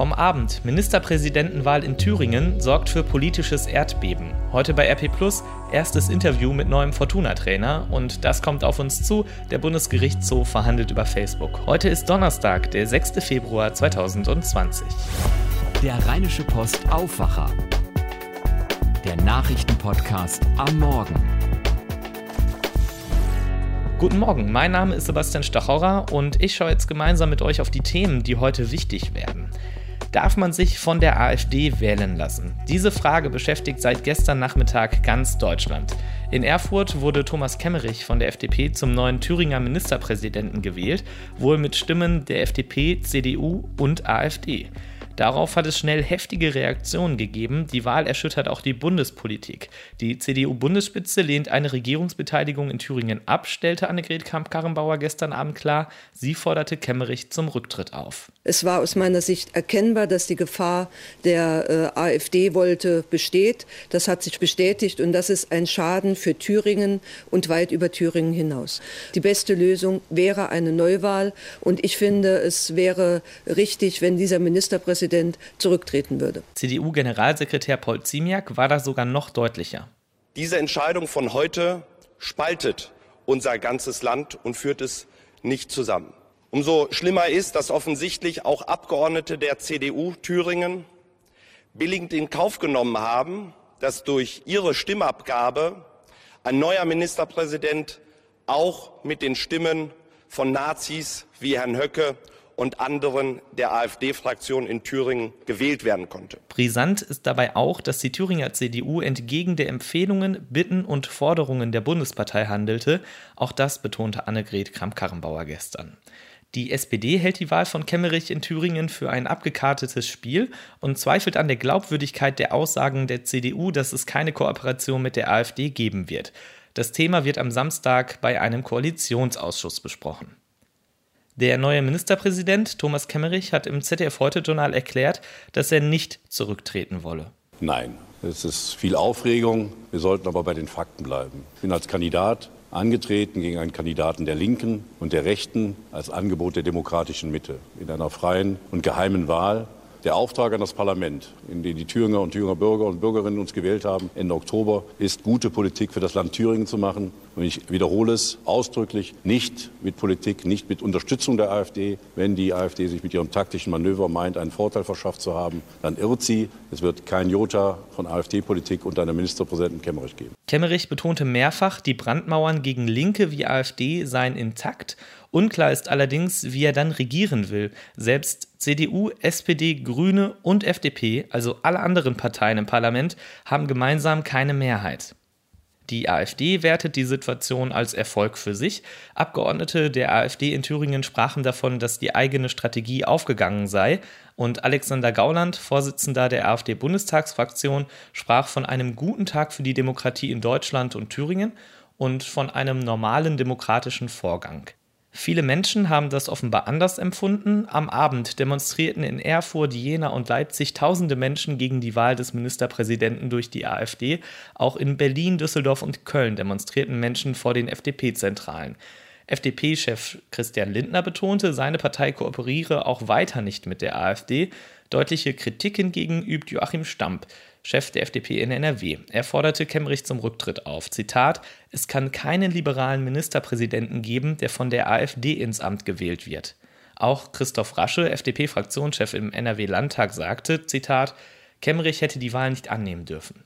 Vom Abend Ministerpräsidentenwahl in Thüringen sorgt für politisches Erdbeben. Heute bei RP Plus erstes Interview mit neuem Fortuna-Trainer und das kommt auf uns zu. Der Bundesgerichtshof verhandelt über Facebook. Heute ist Donnerstag, der 6. Februar 2020. Der Rheinische Post Aufwacher. Der Nachrichtenpodcast am Morgen. Guten Morgen, mein Name ist Sebastian Stachorra und ich schaue jetzt gemeinsam mit euch auf die Themen, die heute wichtig werden. Darf man sich von der AfD wählen lassen? Diese Frage beschäftigt seit gestern Nachmittag ganz Deutschland. In Erfurt wurde Thomas Kemmerich von der FDP zum neuen Thüringer Ministerpräsidenten gewählt, wohl mit Stimmen der FDP, CDU und AfD. Darauf hat es schnell heftige Reaktionen gegeben. Die Wahl erschüttert auch die Bundespolitik. Die CDU-Bundesspitze lehnt eine Regierungsbeteiligung in Thüringen ab, stellte Annegret Kramp-Karrenbauer gestern Abend klar. Sie forderte Kemmerich zum Rücktritt auf. Es war aus meiner Sicht erkennbar, dass die Gefahr der äh, AfD wollte besteht. Das hat sich bestätigt und das ist ein Schaden für Thüringen und weit über Thüringen hinaus. Die beste Lösung wäre eine Neuwahl und ich finde, es wäre richtig, wenn dieser Ministerpräsident Präsident zurücktreten würde. CDU-Generalsekretär Paul Ziemiak war da sogar noch deutlicher. Diese Entscheidung von heute spaltet unser ganzes Land und führt es nicht zusammen. Umso schlimmer ist, dass offensichtlich auch Abgeordnete der CDU Thüringen billigend in Kauf genommen haben, dass durch ihre Stimmabgabe ein neuer Ministerpräsident auch mit den Stimmen von Nazis wie Herrn Höcke und anderen der AfD-Fraktion in Thüringen gewählt werden konnte. Brisant ist dabei auch, dass die Thüringer CDU entgegen der Empfehlungen, Bitten und Forderungen der Bundespartei handelte. Auch das betonte Annegret Kramp-Karrenbauer gestern. Die SPD hält die Wahl von Kemmerich in Thüringen für ein abgekartetes Spiel und zweifelt an der Glaubwürdigkeit der Aussagen der CDU, dass es keine Kooperation mit der AfD geben wird. Das Thema wird am Samstag bei einem Koalitionsausschuss besprochen. Der neue Ministerpräsident Thomas Kemmerich hat im ZDF Heute-Journal erklärt, dass er nicht zurücktreten wolle. Nein, es ist viel Aufregung. Wir sollten aber bei den Fakten bleiben. Ich bin als Kandidat angetreten gegen einen Kandidaten der Linken und der Rechten als Angebot der demokratischen Mitte in einer freien und geheimen Wahl der Auftrag an das Parlament, in den die Thüringer und Thüringer Bürger und Bürgerinnen uns gewählt haben, Ende Oktober, ist, gute Politik für das Land Thüringen zu machen. Und ich wiederhole es ausdrücklich, nicht mit Politik, nicht mit Unterstützung der AfD. Wenn die AfD sich mit ihrem taktischen Manöver meint, einen Vorteil verschafft zu haben, dann irrt sie. Es wird kein Jota von AfD-Politik unter einem Ministerpräsidenten Kemmerich geben. Kemmerich betonte mehrfach, die Brandmauern gegen Linke wie AfD seien intakt Unklar ist allerdings, wie er dann regieren will. Selbst CDU, SPD, Grüne und FDP, also alle anderen Parteien im Parlament, haben gemeinsam keine Mehrheit. Die AfD wertet die Situation als Erfolg für sich. Abgeordnete der AfD in Thüringen sprachen davon, dass die eigene Strategie aufgegangen sei. Und Alexander Gauland, Vorsitzender der AfD-Bundestagsfraktion, sprach von einem guten Tag für die Demokratie in Deutschland und Thüringen und von einem normalen demokratischen Vorgang. Viele Menschen haben das offenbar anders empfunden. Am Abend demonstrierten in Erfurt, Jena und Leipzig tausende Menschen gegen die Wahl des Ministerpräsidenten durch die AfD. Auch in Berlin, Düsseldorf und Köln demonstrierten Menschen vor den FDP-Zentralen. FDP-Chef Christian Lindner betonte, seine Partei kooperiere auch weiter nicht mit der AfD. Deutliche Kritik hingegen übt Joachim Stamp. Chef der FDP in NRW. Er forderte Kemmerich zum Rücktritt auf. Zitat: Es kann keinen liberalen Ministerpräsidenten geben, der von der AfD ins Amt gewählt wird. Auch Christoph Rasche, FDP-Fraktionschef im NRW-Landtag, sagte: Zitat: Kemmerich hätte die Wahl nicht annehmen dürfen.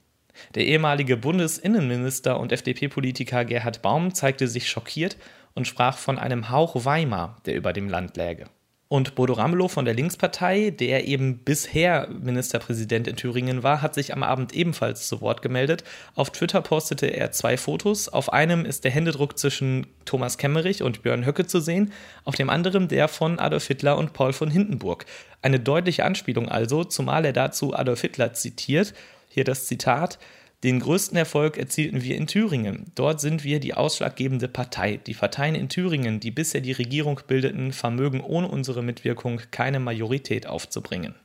Der ehemalige Bundesinnenminister und FDP-Politiker Gerhard Baum zeigte sich schockiert und sprach von einem Hauch Weimar, der über dem Land läge. Und Bodo Ramelow von der Linkspartei, der eben bisher Ministerpräsident in Thüringen war, hat sich am Abend ebenfalls zu Wort gemeldet. Auf Twitter postete er zwei Fotos. Auf einem ist der Händedruck zwischen Thomas Kemmerich und Björn Höcke zu sehen, auf dem anderen der von Adolf Hitler und Paul von Hindenburg. Eine deutliche Anspielung also, zumal er dazu Adolf Hitler zitiert. Hier das Zitat. Den größten Erfolg erzielten wir in Thüringen. Dort sind wir die ausschlaggebende Partei. Die Parteien in Thüringen, die bisher die Regierung bildeten, vermögen ohne unsere Mitwirkung keine Majorität aufzubringen.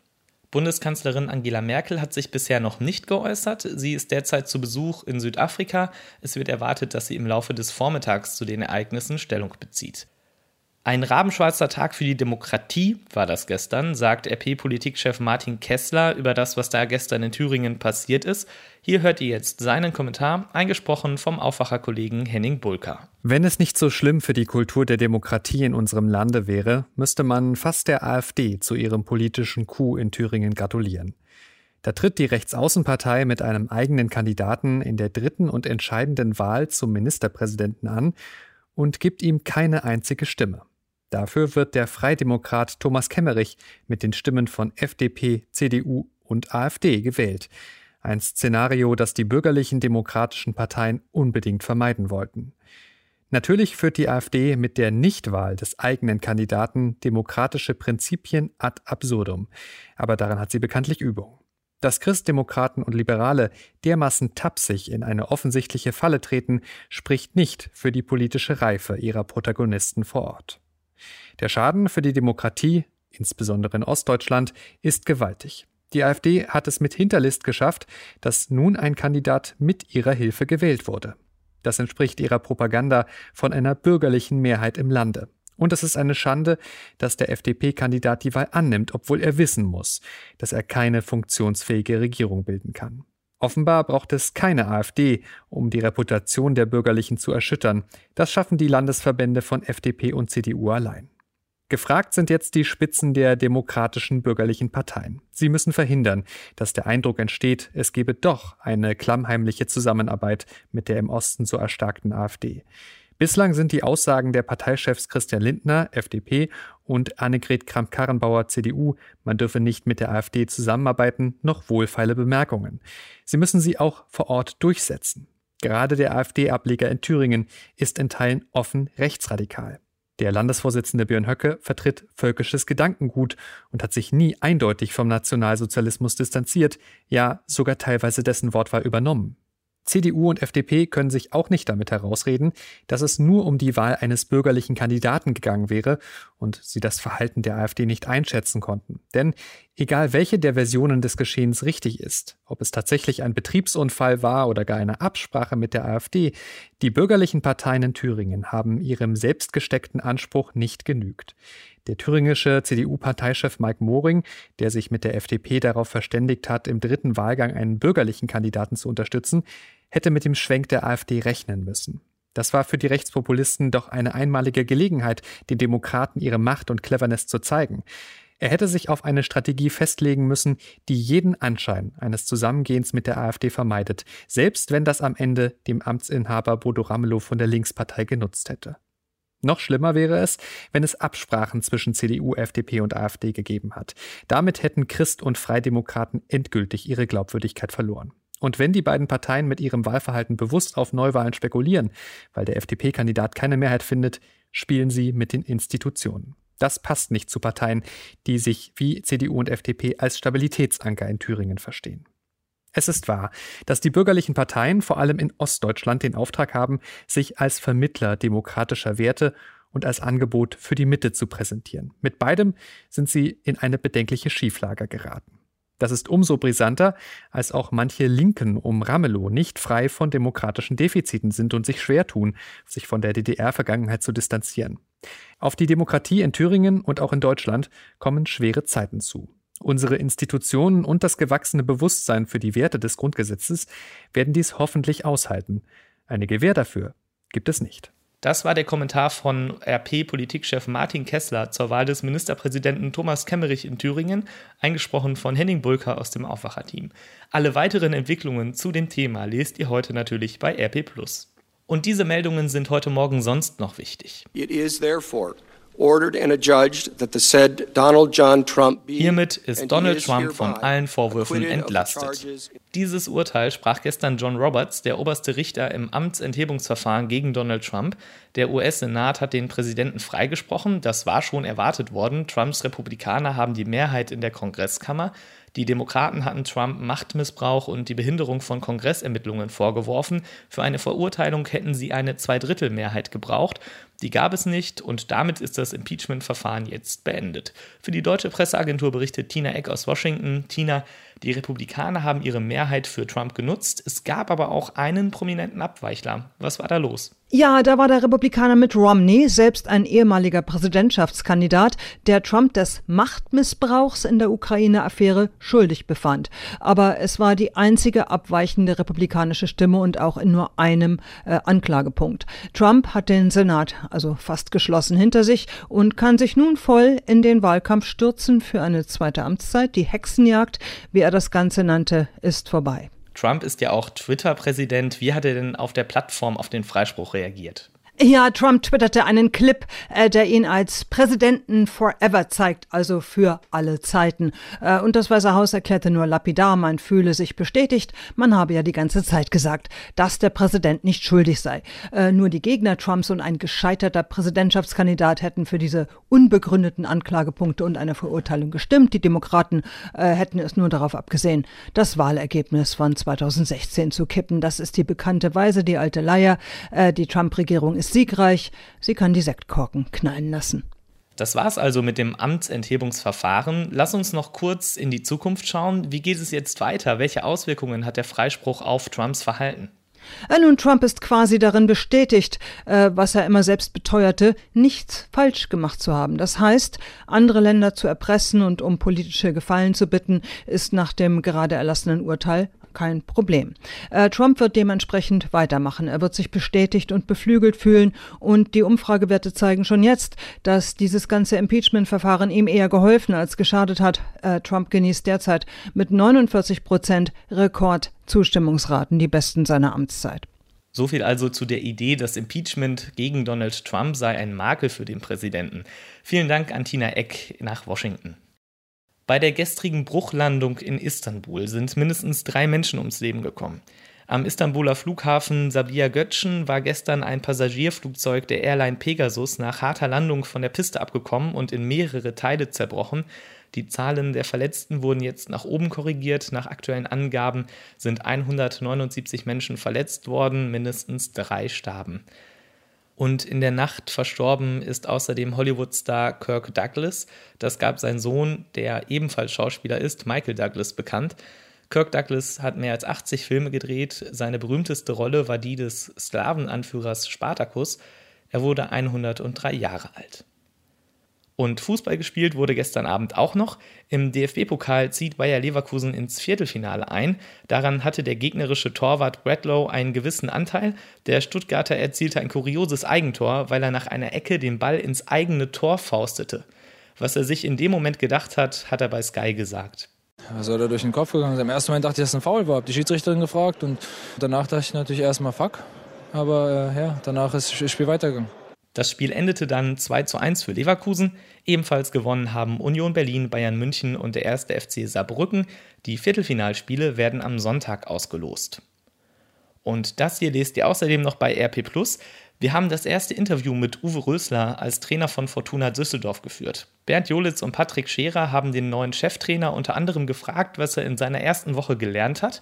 Bundeskanzlerin Angela Merkel hat sich bisher noch nicht geäußert. Sie ist derzeit zu Besuch in Südafrika. Es wird erwartet, dass sie im Laufe des Vormittags zu den Ereignissen Stellung bezieht. Ein rabenschwarzer Tag für die Demokratie war das gestern, sagt RP-Politikchef Martin Kessler über das, was da gestern in Thüringen passiert ist. Hier hört ihr jetzt seinen Kommentar, eingesprochen vom Aufwacherkollegen Henning Bulka. Wenn es nicht so schlimm für die Kultur der Demokratie in unserem Lande wäre, müsste man fast der AfD zu ihrem politischen Coup in Thüringen gratulieren. Da tritt die Rechtsaußenpartei mit einem eigenen Kandidaten in der dritten und entscheidenden Wahl zum Ministerpräsidenten an und gibt ihm keine einzige Stimme. Dafür wird der Freidemokrat Thomas Kemmerich mit den Stimmen von FDP, CDU und AfD gewählt. Ein Szenario, das die bürgerlichen demokratischen Parteien unbedingt vermeiden wollten. Natürlich führt die AfD mit der Nichtwahl des eigenen Kandidaten demokratische Prinzipien ad absurdum, aber daran hat sie bekanntlich Übung. Dass Christdemokraten und Liberale dermaßen tapsig in eine offensichtliche Falle treten, spricht nicht für die politische Reife ihrer Protagonisten vor Ort. Der Schaden für die Demokratie, insbesondere in Ostdeutschland, ist gewaltig. Die AfD hat es mit Hinterlist geschafft, dass nun ein Kandidat mit ihrer Hilfe gewählt wurde. Das entspricht ihrer Propaganda von einer bürgerlichen Mehrheit im Lande. Und es ist eine Schande, dass der FDP-Kandidat die Wahl annimmt, obwohl er wissen muss, dass er keine funktionsfähige Regierung bilden kann. Offenbar braucht es keine AfD, um die Reputation der Bürgerlichen zu erschüttern. Das schaffen die Landesverbände von FDP und CDU allein. Gefragt sind jetzt die Spitzen der demokratischen bürgerlichen Parteien. Sie müssen verhindern, dass der Eindruck entsteht, es gebe doch eine klammheimliche Zusammenarbeit mit der im Osten so erstarkten AfD. Bislang sind die Aussagen der Parteichefs Christian Lindner, FDP, und Annegret Kramp-Karrenbauer, CDU, man dürfe nicht mit der AfD zusammenarbeiten, noch wohlfeile Bemerkungen. Sie müssen sie auch vor Ort durchsetzen. Gerade der AfD-Ableger in Thüringen ist in Teilen offen rechtsradikal. Der Landesvorsitzende Björn Höcke vertritt völkisches Gedankengut und hat sich nie eindeutig vom Nationalsozialismus distanziert, ja sogar teilweise dessen Wortwahl übernommen. CDU und FDP können sich auch nicht damit herausreden, dass es nur um die Wahl eines bürgerlichen Kandidaten gegangen wäre und sie das Verhalten der AfD nicht einschätzen konnten. Denn egal welche der Versionen des Geschehens richtig ist, ob es tatsächlich ein Betriebsunfall war oder gar eine Absprache mit der AfD, die bürgerlichen Parteien in Thüringen haben ihrem selbstgesteckten Anspruch nicht genügt. Der thüringische CDU-Parteichef Mike Moring, der sich mit der FDP darauf verständigt hat, im dritten Wahlgang einen bürgerlichen Kandidaten zu unterstützen, hätte mit dem Schwenk der AfD rechnen müssen. Das war für die Rechtspopulisten doch eine einmalige Gelegenheit, den Demokraten ihre Macht und Cleverness zu zeigen. Er hätte sich auf eine Strategie festlegen müssen, die jeden Anschein eines Zusammengehens mit der AfD vermeidet, selbst wenn das am Ende dem Amtsinhaber Bodo Ramelow von der Linkspartei genutzt hätte. Noch schlimmer wäre es, wenn es Absprachen zwischen CDU, FDP und AfD gegeben hat. Damit hätten Christ und Freidemokraten endgültig ihre Glaubwürdigkeit verloren. Und wenn die beiden Parteien mit ihrem Wahlverhalten bewusst auf Neuwahlen spekulieren, weil der FDP-Kandidat keine Mehrheit findet, spielen sie mit den Institutionen. Das passt nicht zu Parteien, die sich wie CDU und FDP als Stabilitätsanker in Thüringen verstehen. Es ist wahr, dass die bürgerlichen Parteien vor allem in Ostdeutschland den Auftrag haben, sich als Vermittler demokratischer Werte und als Angebot für die Mitte zu präsentieren. Mit beidem sind sie in eine bedenkliche Schieflage geraten. Das ist umso brisanter, als auch manche Linken um Ramelow nicht frei von demokratischen Defiziten sind und sich schwer tun, sich von der DDR-Vergangenheit zu distanzieren. Auf die Demokratie in Thüringen und auch in Deutschland kommen schwere Zeiten zu. Unsere Institutionen und das gewachsene Bewusstsein für die Werte des Grundgesetzes werden dies hoffentlich aushalten. Eine Gewähr dafür gibt es nicht. Das war der Kommentar von RP-Politikchef Martin Kessler zur Wahl des Ministerpräsidenten Thomas Kemmerich in Thüringen, eingesprochen von Henning Bulker aus dem Aufwacherteam. Alle weiteren Entwicklungen zu dem Thema lest ihr heute natürlich bei RP+. Und diese Meldungen sind heute Morgen sonst noch wichtig. It is therefore Hiermit ist Donald Trump von allen Vorwürfen entlastet. Dieses Urteil sprach gestern John Roberts, der oberste Richter im Amtsenthebungsverfahren gegen Donald Trump. Der US-Senat hat den Präsidenten freigesprochen. Das war schon erwartet worden. Trumps Republikaner haben die Mehrheit in der Kongresskammer. Die Demokraten hatten Trump Machtmissbrauch und die Behinderung von Kongressermittlungen vorgeworfen. Für eine Verurteilung hätten sie eine Zweidrittelmehrheit gebraucht. Die gab es nicht und damit ist das Impeachment-Verfahren jetzt beendet. Für die deutsche Presseagentur berichtet Tina Eck aus Washington. Tina, Die Republikaner haben ihre Mehrheit für Trump genutzt. Es gab aber auch einen prominenten Abweichler. Was war da los? Ja, da war der Republikaner Mitt Romney, selbst ein ehemaliger Präsidentschaftskandidat, der Trump des Machtmissbrauchs in der Ukraine-Affäre schuldig befand. Aber es war die einzige abweichende republikanische Stimme und auch in nur einem äh, Anklagepunkt. Trump hat den Senat also fast geschlossen hinter sich und kann sich nun voll in den Wahlkampf stürzen für eine zweite Amtszeit. Die Hexenjagd, wie er das Ganze nannte, ist vorbei. Trump ist ja auch Twitter-Präsident. Wie hat er denn auf der Plattform auf den Freispruch reagiert? Ja, Trump twitterte einen Clip, äh, der ihn als Präsidenten forever zeigt, also für alle Zeiten. Äh, und das Weiße Haus erklärte nur lapidar, man fühle sich bestätigt. Man habe ja die ganze Zeit gesagt, dass der Präsident nicht schuldig sei. Äh, nur die Gegner Trumps und ein gescheiterter Präsidentschaftskandidat hätten für diese unbegründeten Anklagepunkte und eine Verurteilung gestimmt. Die Demokraten äh, hätten es nur darauf abgesehen, das Wahlergebnis von 2016 zu kippen. Das ist die bekannte Weise, die alte Leier. Die Trump-Regierung ist siegreich, sie kann die Sektkorken knallen lassen. Das war's also mit dem Amtsenthebungsverfahren. Lass uns noch kurz in die Zukunft schauen. Wie geht es jetzt weiter? Welche Auswirkungen hat der Freispruch auf Trumps Verhalten? Äh, nun, Trump ist quasi darin bestätigt, äh, was er immer selbst beteuerte, nichts falsch gemacht zu haben. Das heißt, andere Länder zu erpressen und um politische Gefallen zu bitten, ist nach dem gerade erlassenen Urteil kein Problem. Äh, Trump wird dementsprechend weitermachen. Er wird sich bestätigt und beflügelt fühlen und die Umfragewerte zeigen schon jetzt, dass dieses ganze Impeachment-Verfahren ihm eher geholfen als geschadet hat. Äh, Trump genießt derzeit mit 49 Prozent Rekordzustimmungsraten, die besten seiner Amtszeit. So viel also zu der Idee, das Impeachment gegen Donald Trump sei ein Makel für den Präsidenten. Vielen Dank an Tina Eck nach Washington. Bei der gestrigen Bruchlandung in Istanbul sind mindestens drei Menschen ums Leben gekommen. Am Istanbuler Flughafen Sabiha Götschen war gestern ein Passagierflugzeug der Airline Pegasus nach harter Landung von der Piste abgekommen und in mehrere Teile zerbrochen. Die Zahlen der Verletzten wurden jetzt nach oben korrigiert. Nach aktuellen Angaben sind 179 Menschen verletzt worden, mindestens drei starben. Und in der Nacht verstorben ist außerdem Hollywood-Star Kirk Douglas. Das gab sein Sohn, der ebenfalls Schauspieler ist, Michael Douglas, bekannt. Kirk Douglas hat mehr als 80 Filme gedreht. Seine berühmteste Rolle war die des Sklavenanführers Spartacus. Er wurde 103 Jahre alt. Und Fußball gespielt wurde gestern Abend auch noch. Im DFB-Pokal zieht Bayer Leverkusen ins Viertelfinale ein. Daran hatte der gegnerische Torwart Bradlow einen gewissen Anteil. Der Stuttgarter erzielte ein kurioses Eigentor, weil er nach einer Ecke den Ball ins eigene Tor faustete. Was er sich in dem Moment gedacht hat, hat er bei Sky gesagt. Was soll da durch den Kopf gegangen sein? Im ersten Moment dachte ich, dass es ein Foul war, habe die Schiedsrichterin gefragt und danach dachte ich natürlich erstmal fuck. Aber äh, ja, danach ist das Spiel weitergegangen. Das Spiel endete dann 2 zu 1 für Leverkusen. Ebenfalls gewonnen haben Union Berlin, Bayern München und der erste FC Saarbrücken. Die Viertelfinalspiele werden am Sonntag ausgelost. Und das hier lest ihr außerdem noch bei RP Wir haben das erste Interview mit Uwe Rösler als Trainer von Fortuna Düsseldorf geführt. Bernd Jolitz und Patrick Scherer haben den neuen Cheftrainer unter anderem gefragt, was er in seiner ersten Woche gelernt hat.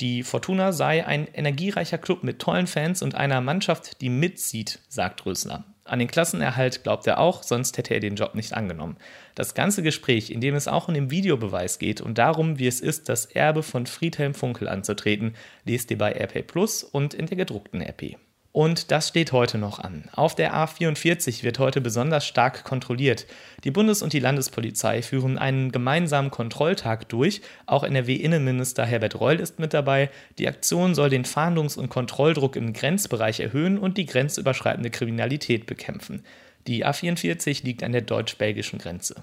Die Fortuna sei ein energiereicher Club mit tollen Fans und einer Mannschaft, die mitzieht, sagt Rösler. An den Klassenerhalt glaubt er auch, sonst hätte er den Job nicht angenommen. Das ganze Gespräch, in dem es auch um den Videobeweis geht und darum, wie es ist, das Erbe von Friedhelm Funkel anzutreten, lest ihr bei RP Plus und in der gedruckten RP. Und das steht heute noch an. Auf der A44 wird heute besonders stark kontrolliert. Die Bundes- und die Landespolizei führen einen gemeinsamen Kontrolltag durch. Auch NRW-Innenminister Herbert Reul ist mit dabei. Die Aktion soll den Fahndungs- und Kontrolldruck im Grenzbereich erhöhen und die grenzüberschreitende Kriminalität bekämpfen. Die A44 liegt an der deutsch-belgischen Grenze.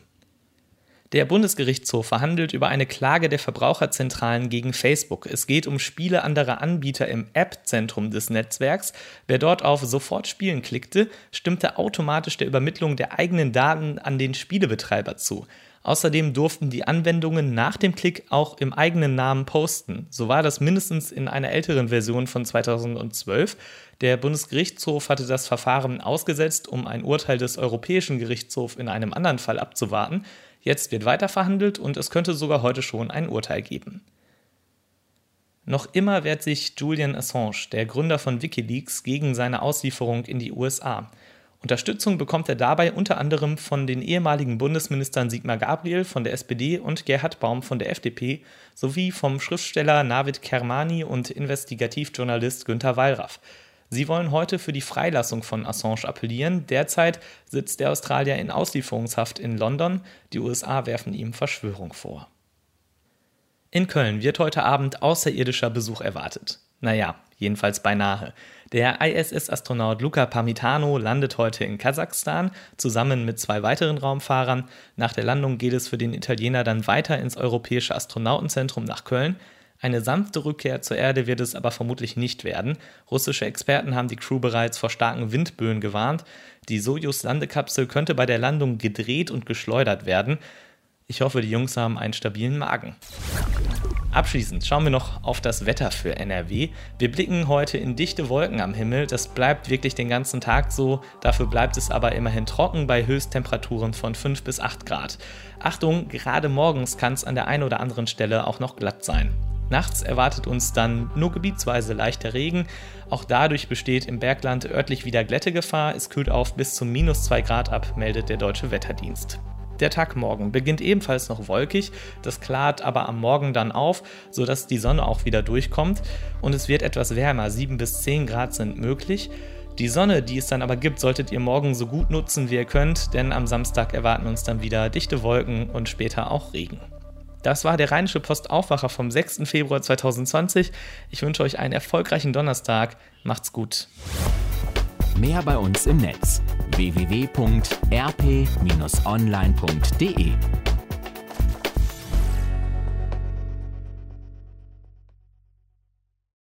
Der Bundesgerichtshof verhandelt über eine Klage der Verbraucherzentralen gegen Facebook. Es geht um Spiele anderer Anbieter im App-Zentrum des Netzwerks. Wer dort auf Sofort spielen klickte, stimmte automatisch der Übermittlung der eigenen Daten an den Spielebetreiber zu. Außerdem durften die Anwendungen nach dem Klick auch im eigenen Namen posten. So war das mindestens in einer älteren Version von 2012. Der Bundesgerichtshof hatte das Verfahren ausgesetzt, um ein Urteil des Europäischen Gerichtshofs in einem anderen Fall abzuwarten. Jetzt wird weiter verhandelt und es könnte sogar heute schon ein Urteil geben. Noch immer wehrt sich Julian Assange, der Gründer von Wikileaks, gegen seine Auslieferung in die USA. Unterstützung bekommt er dabei unter anderem von den ehemaligen Bundesministern Sigmar Gabriel von der SPD und Gerhard Baum von der FDP sowie vom Schriftsteller Navid Kermani und Investigativjournalist Günter Wallraff. Sie wollen heute für die Freilassung von Assange appellieren. Derzeit sitzt der Australier in Auslieferungshaft in London. Die USA werfen ihm Verschwörung vor. In Köln wird heute Abend außerirdischer Besuch erwartet. Naja, jedenfalls beinahe. Der ISS-Astronaut Luca Parmitano landet heute in Kasachstan zusammen mit zwei weiteren Raumfahrern. Nach der Landung geht es für den Italiener dann weiter ins Europäische Astronautenzentrum nach Köln. Eine sanfte Rückkehr zur Erde wird es aber vermutlich nicht werden. Russische Experten haben die Crew bereits vor starken Windböen gewarnt. Die Sojus-Landekapsel könnte bei der Landung gedreht und geschleudert werden. Ich hoffe, die Jungs haben einen stabilen Magen. Abschließend schauen wir noch auf das Wetter für NRW. Wir blicken heute in dichte Wolken am Himmel. Das bleibt wirklich den ganzen Tag so. Dafür bleibt es aber immerhin trocken bei Höchsttemperaturen von 5 bis 8 Grad. Achtung, gerade morgens kann es an der einen oder anderen Stelle auch noch glatt sein. Nachts erwartet uns dann nur gebietsweise leichter Regen. Auch dadurch besteht im Bergland örtlich wieder Glättegefahr. Es kühlt auf bis zu minus 2 Grad ab, meldet der Deutsche Wetterdienst. Der Tag morgen beginnt ebenfalls noch wolkig, das klart aber am Morgen dann auf, sodass die Sonne auch wieder durchkommt und es wird etwas wärmer, 7 bis 10 Grad sind möglich. Die Sonne, die es dann aber gibt, solltet ihr morgen so gut nutzen, wie ihr könnt, denn am Samstag erwarten uns dann wieder dichte Wolken und später auch Regen. Das war der Rheinische Postaufwacher vom 6. Februar 2020. Ich wünsche euch einen erfolgreichen Donnerstag. Macht's gut. Mehr bei uns im Netz www.rp-online.de